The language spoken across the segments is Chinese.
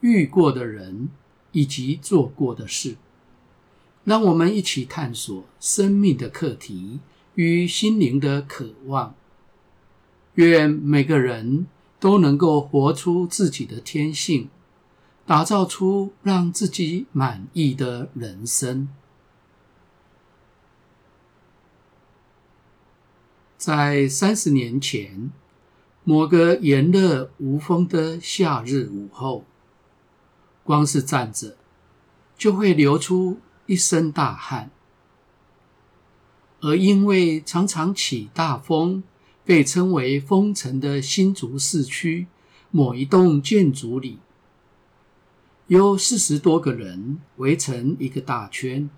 遇过的人以及做过的事，让我们一起探索生命的课题与心灵的渴望。愿每个人都能够活出自己的天性。打造出让自己满意的人生。在三十年前，某个炎热无风的夏日午后，光是站着就会流出一身大汗，而因为常常起大风，被称为“风城”的新竹市区某一栋建筑里。有四十多个人围成一个大圈，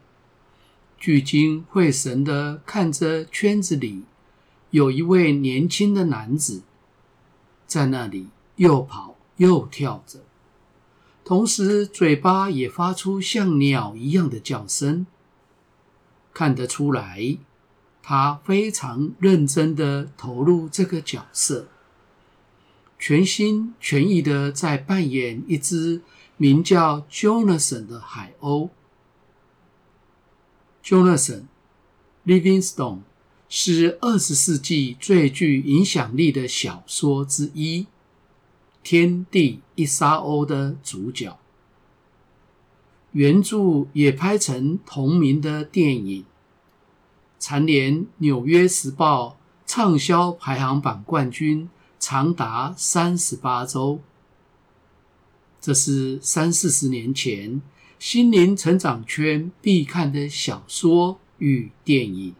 聚精会神的看着圈子里有一位年轻的男子在那里又跑又跳着，同时嘴巴也发出像鸟一样的叫声。看得出来，他非常认真地投入这个角色，全心全意地在扮演一只。名叫 Jonathan 的海鸥，Jonathan Livingstone 是二十世纪最具影响力的小说之一，《天地一沙鸥》的主角。原著也拍成同名的电影，蝉联《纽约时报》畅销排行榜冠军长达三十八周。这是三四十年前心灵成长圈必看的小说与电影。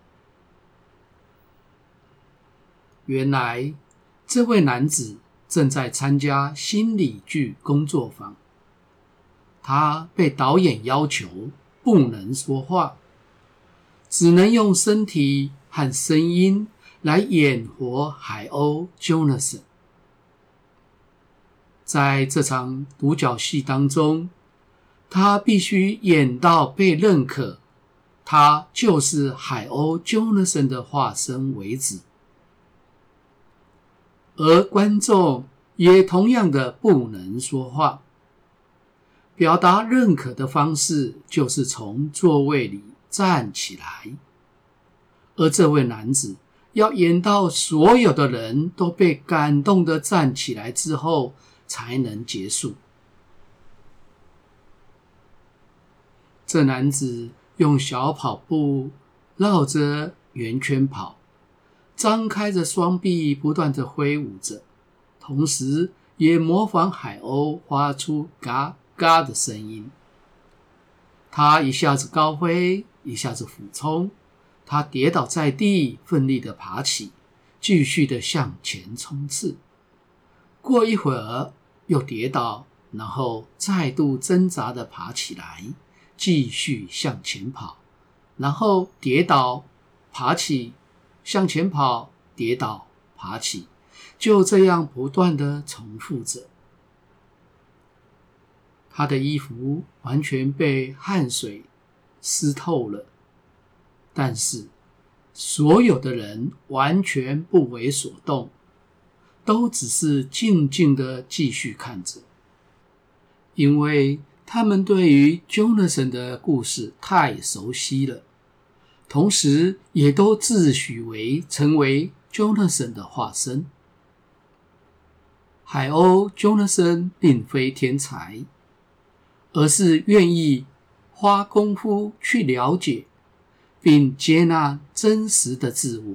原来，这位男子正在参加心理剧工作坊。他被导演要求不能说话，只能用身体和声音来演活海鸥 Jonathan。在这场独角戏当中，他必须演到被认可，他就是海鸥 Jonathan 的化身为止。而观众也同样的不能说话。表达认可的方式就是从座位里站起来，而这位男子要演到所有的人都被感动的站起来之后。才能结束。这男子用小跑步绕着圆圈跑，张开着双臂，不断地挥舞着，同时也模仿海鸥发出“嘎嘎”的声音。他一下子高飞，一下子俯冲，他跌倒在地，奋力地爬起，继续地向前冲刺。过一会儿。又跌倒，然后再度挣扎地爬起来，继续向前跑，然后跌倒，爬起，向前跑，跌倒，爬起，就这样不断的重复着。他的衣服完全被汗水湿透了，但是所有的人完全不为所动。都只是静静的继续看着，因为他们对于 Jonathan 的故事太熟悉了，同时也都自诩为成为 Jonathan 的化身。海鸥 Jonathan 并非天才，而是愿意花功夫去了解并接纳真实的自我。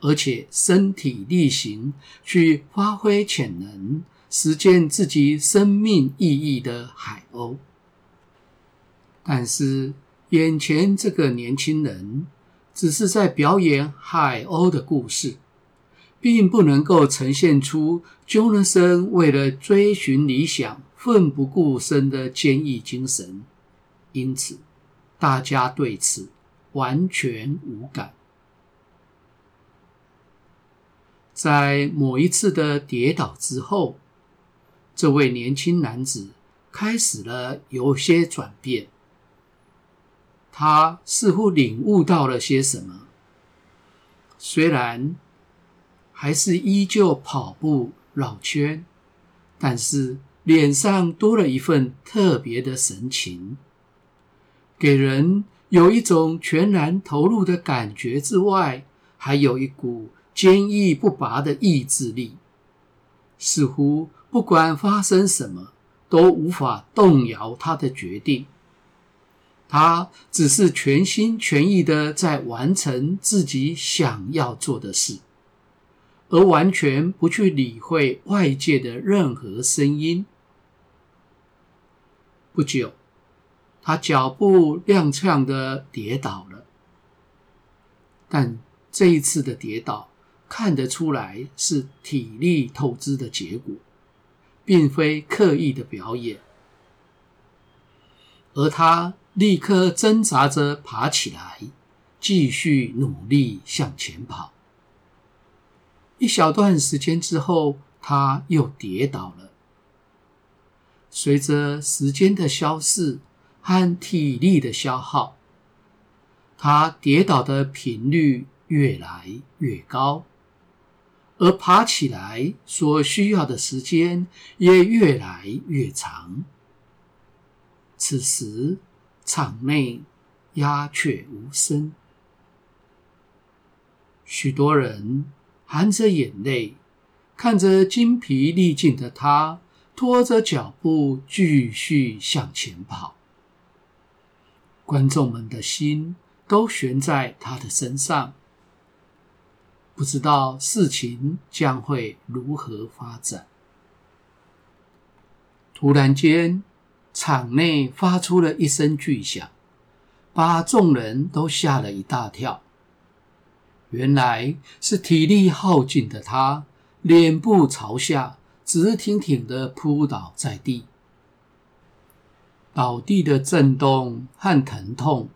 而且身体力行去发挥潜能，实践自己生命意义的海鸥。但是眼前这个年轻人只是在表演海鸥的故事，并不能够呈现出 Jonathan 为了追寻理想奋不顾身的坚毅精神，因此大家对此完全无感。在某一次的跌倒之后，这位年轻男子开始了有些转变。他似乎领悟到了些什么，虽然还是依旧跑步绕圈，但是脸上多了一份特别的神情，给人有一种全然投入的感觉之外，还有一股。坚毅不拔的意志力，似乎不管发生什么都无法动摇他的决定。他只是全心全意的在完成自己想要做的事，而完全不去理会外界的任何声音。不久，他脚步踉跄的跌倒了，但这一次的跌倒，看得出来是体力透支的结果，并非刻意的表演。而他立刻挣扎着爬起来，继续努力向前跑。一小段时间之后，他又跌倒了。随着时间的消逝和体力的消耗，他跌倒的频率越来越高。而爬起来所需要的时间也越来越长。此时，场内鸦雀无声，许多人含着眼泪看着精疲力尽的他，拖着脚步继续向前跑。观众们的心都悬在他的身上。不知道事情将会如何发展。突然间，场内发出了一声巨响，把众人都吓了一大跳。原来是体力耗尽的他，脸部朝下，直挺挺的扑倒在地。倒地的震动和疼痛。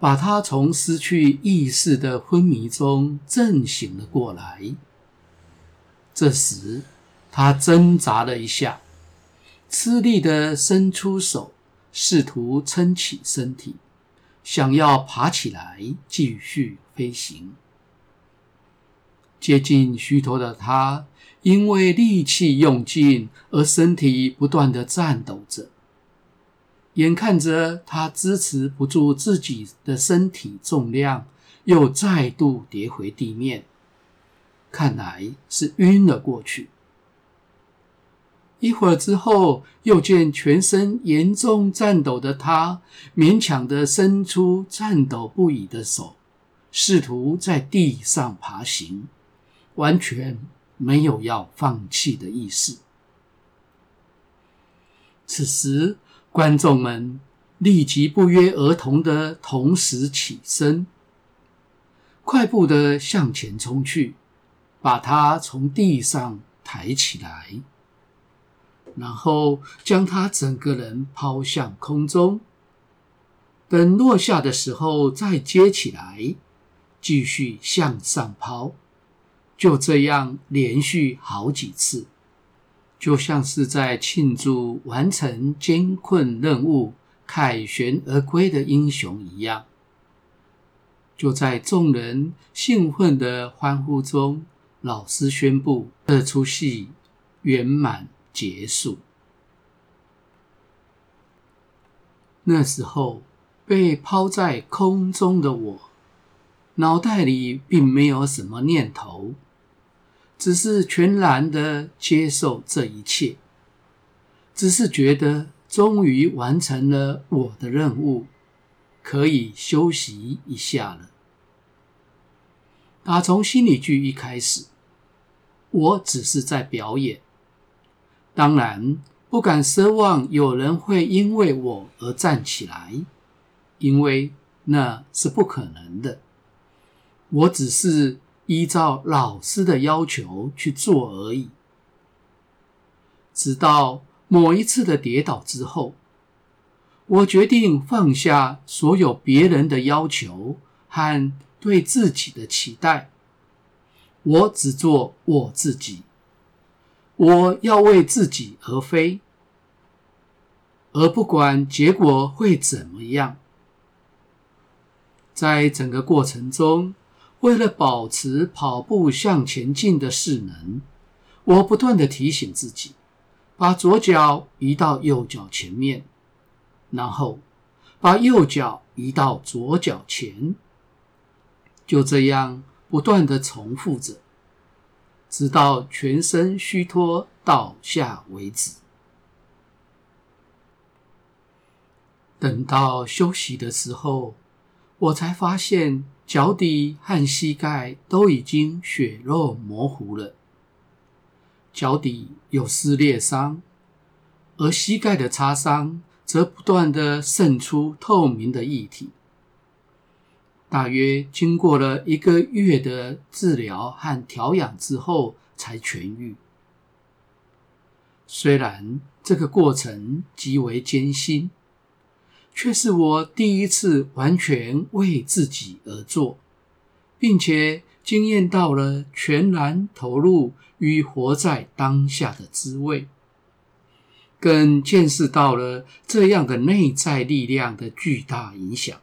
把他从失去意识的昏迷中震醒了过来。这时，他挣扎了一下，吃力地伸出手，试图撑起身体，想要爬起来继续飞行。接近虚脱的他，因为力气用尽而身体不断地颤抖着。眼看着他支持不住自己的身体重量，又再度跌回地面，看来是晕了过去。一会儿之后，又见全身严重颤抖的他，勉强地伸出颤抖不已的手，试图在地上爬行，完全没有要放弃的意思。此时，观众们立即不约而同的同时起身，快步的向前冲去，把他从地上抬起来，然后将他整个人抛向空中。等落下的时候再接起来，继续向上抛，就这样连续好几次。就像是在庆祝完成艰困任务、凯旋而归的英雄一样。就在众人兴奋的欢呼中，老师宣布这出戏圆满结束。那时候，被抛在空中的我，脑袋里并没有什么念头。只是全然的接受这一切，只是觉得终于完成了我的任务，可以休息一下了。打从心理剧一开始，我只是在表演，当然不敢奢望有人会因为我而站起来，因为那是不可能的。我只是。依照老师的要求去做而已。直到某一次的跌倒之后，我决定放下所有别人的要求和对自己的期待，我只做我自己。我要为自己而飞，而不管结果会怎么样。在整个过程中，为了保持跑步向前进的势能，我不断的提醒自己，把左脚移到右脚前面，然后把右脚移到左脚前，就这样不断的重复着。直到全身虚脱倒下为止。等到休息的时候，我才发现脚底和膝盖都已经血肉模糊了，脚底有撕裂伤，而膝盖的擦伤则不断的渗出透明的液体。大约经过了一个月的治疗和调养之后才痊愈。虽然这个过程极为艰辛，却是我第一次完全为自己而做，并且经验到了全然投入与活在当下的滋味，更见识到了这样的内在力量的巨大影响。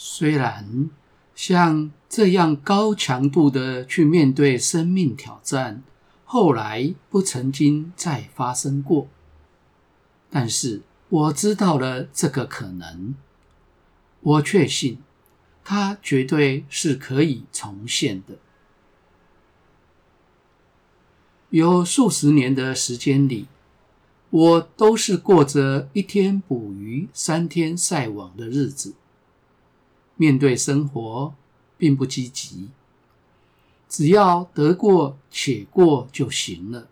虽然像这样高强度的去面对生命挑战，后来不曾经再发生过，但是我知道了这个可能，我确信它绝对是可以重现的。有数十年的时间里，我都是过着一天捕鱼、三天晒网的日子。面对生活并不积极，只要得过且过就行了。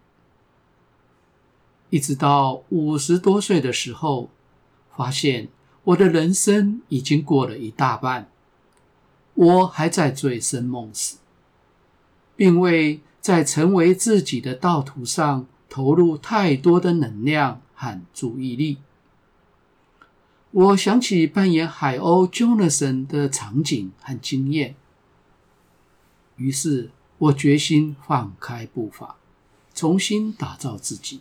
一直到五十多岁的时候，发现我的人生已经过了一大半，我还在醉生梦死，并未在成为自己的道途上投入太多的能量和注意力。我想起扮演海鸥 Jonathan 的场景和经验，于是我决心放开步伐，重新打造自己，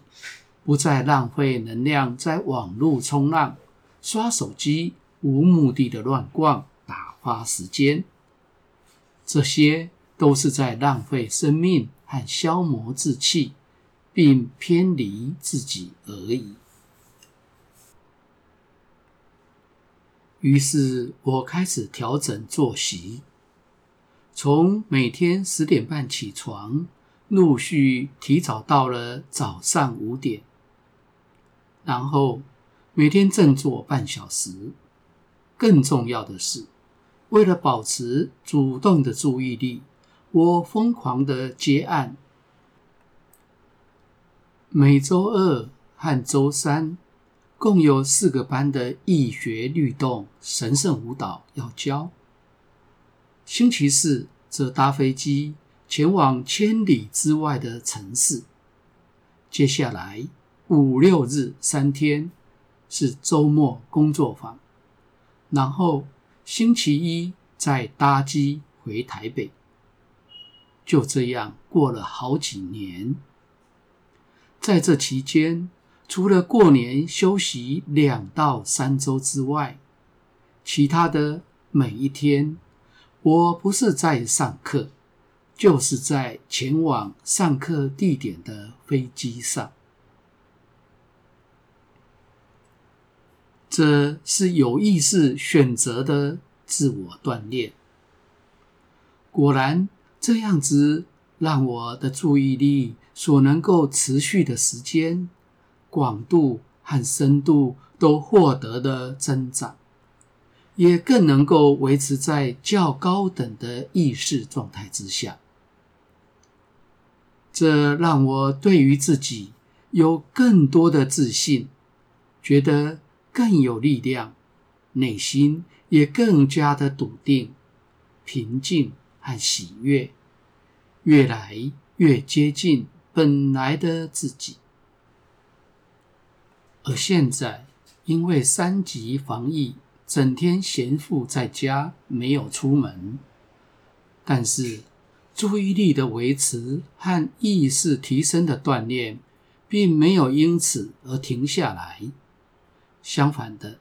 不再浪费能量在网络冲浪、刷手机、无目的的乱逛、打发时间。这些都是在浪费生命和消磨志气，并偏离自己而已。于是我开始调整作息，从每天十点半起床，陆续提早到了早上五点，然后每天振作半小时。更重要的是，为了保持主动的注意力，我疯狂的接案，每周二和周三。共有四个班的易学律动神圣舞蹈要教。星期四则搭飞机前往千里之外的城市。接下来五六日三天是周末工作坊，然后星期一再搭机回台北。就这样过了好几年，在这期间。除了过年休息两到三周之外，其他的每一天，我不是在上课，就是在前往上课地点的飞机上。这是有意识选择的自我锻炼。果然，这样子让我的注意力所能够持续的时间。广度和深度都获得了增长，也更能够维持在较高等的意识状态之下。这让我对于自己有更多的自信，觉得更有力量，内心也更加的笃定、平静和喜悦，越来越接近本来的自己。而现在因为三级防疫，整天闲赋在家，没有出门。但是注意力的维持和意识提升的锻炼，并没有因此而停下来。相反的，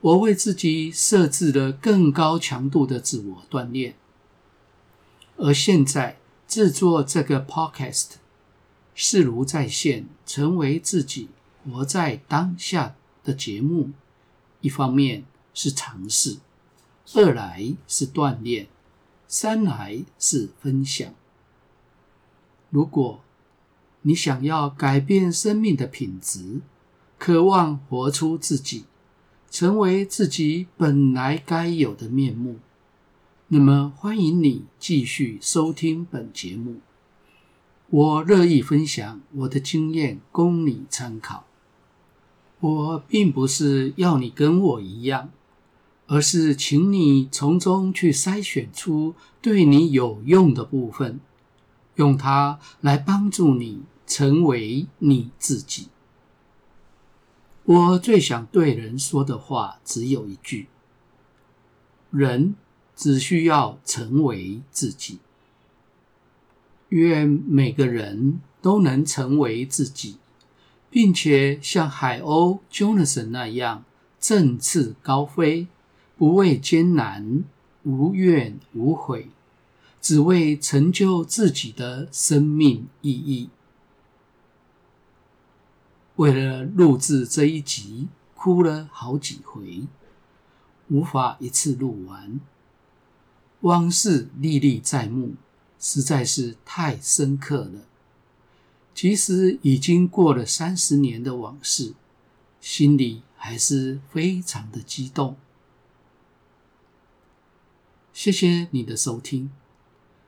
我为自己设置了更高强度的自我锻炼。而现在制作这个 podcast，视如在线，成为自己活在当下的节目。一方面是尝试，二来是锻炼，三来是分享。如果你想要改变生命的品质，渴望活出自己，成为自己本来该有的面目。那么，欢迎你继续收听本节目。我乐意分享我的经验，供你参考。我并不是要你跟我一样，而是请你从中去筛选出对你有用的部分，用它来帮助你成为你自己。我最想对人说的话只有一句：人。只需要成为自己。愿每个人都能成为自己，并且像海鸥 Jonathan 那样振翅高飞，不畏艰难，无怨无悔，只为成就自己的生命意义。为了录制这一集，哭了好几回，无法一次录完。往事历历在目，实在是太深刻了。即使已经过了三十年的往事，心里还是非常的激动。谢谢你的收听，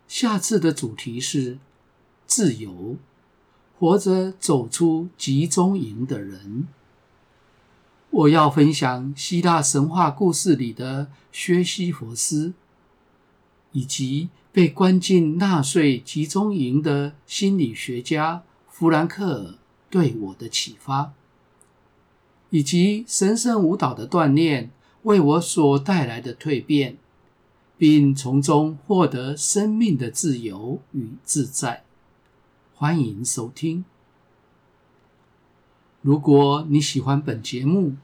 下次的主题是自由，活着走出集中营的人。我要分享希腊神话故事里的薛西弗斯。以及被关进纳粹集中营的心理学家弗兰克尔对我的启发，以及神圣舞蹈的锻炼为我所带来的蜕变，并从中获得生命的自由与自在。欢迎收听。如果你喜欢本节目，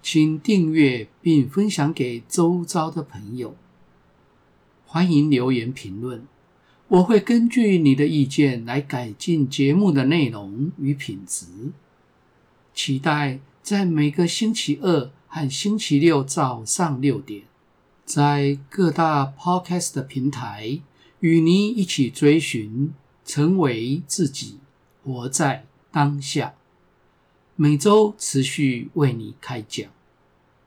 请订阅并分享给周遭的朋友。欢迎留言评论，我会根据你的意见来改进节目的内容与品质。期待在每个星期二和星期六早上六点，在各大 Podcast 平台与你一起追寻，成为自己，活在当下。每周持续为你开讲。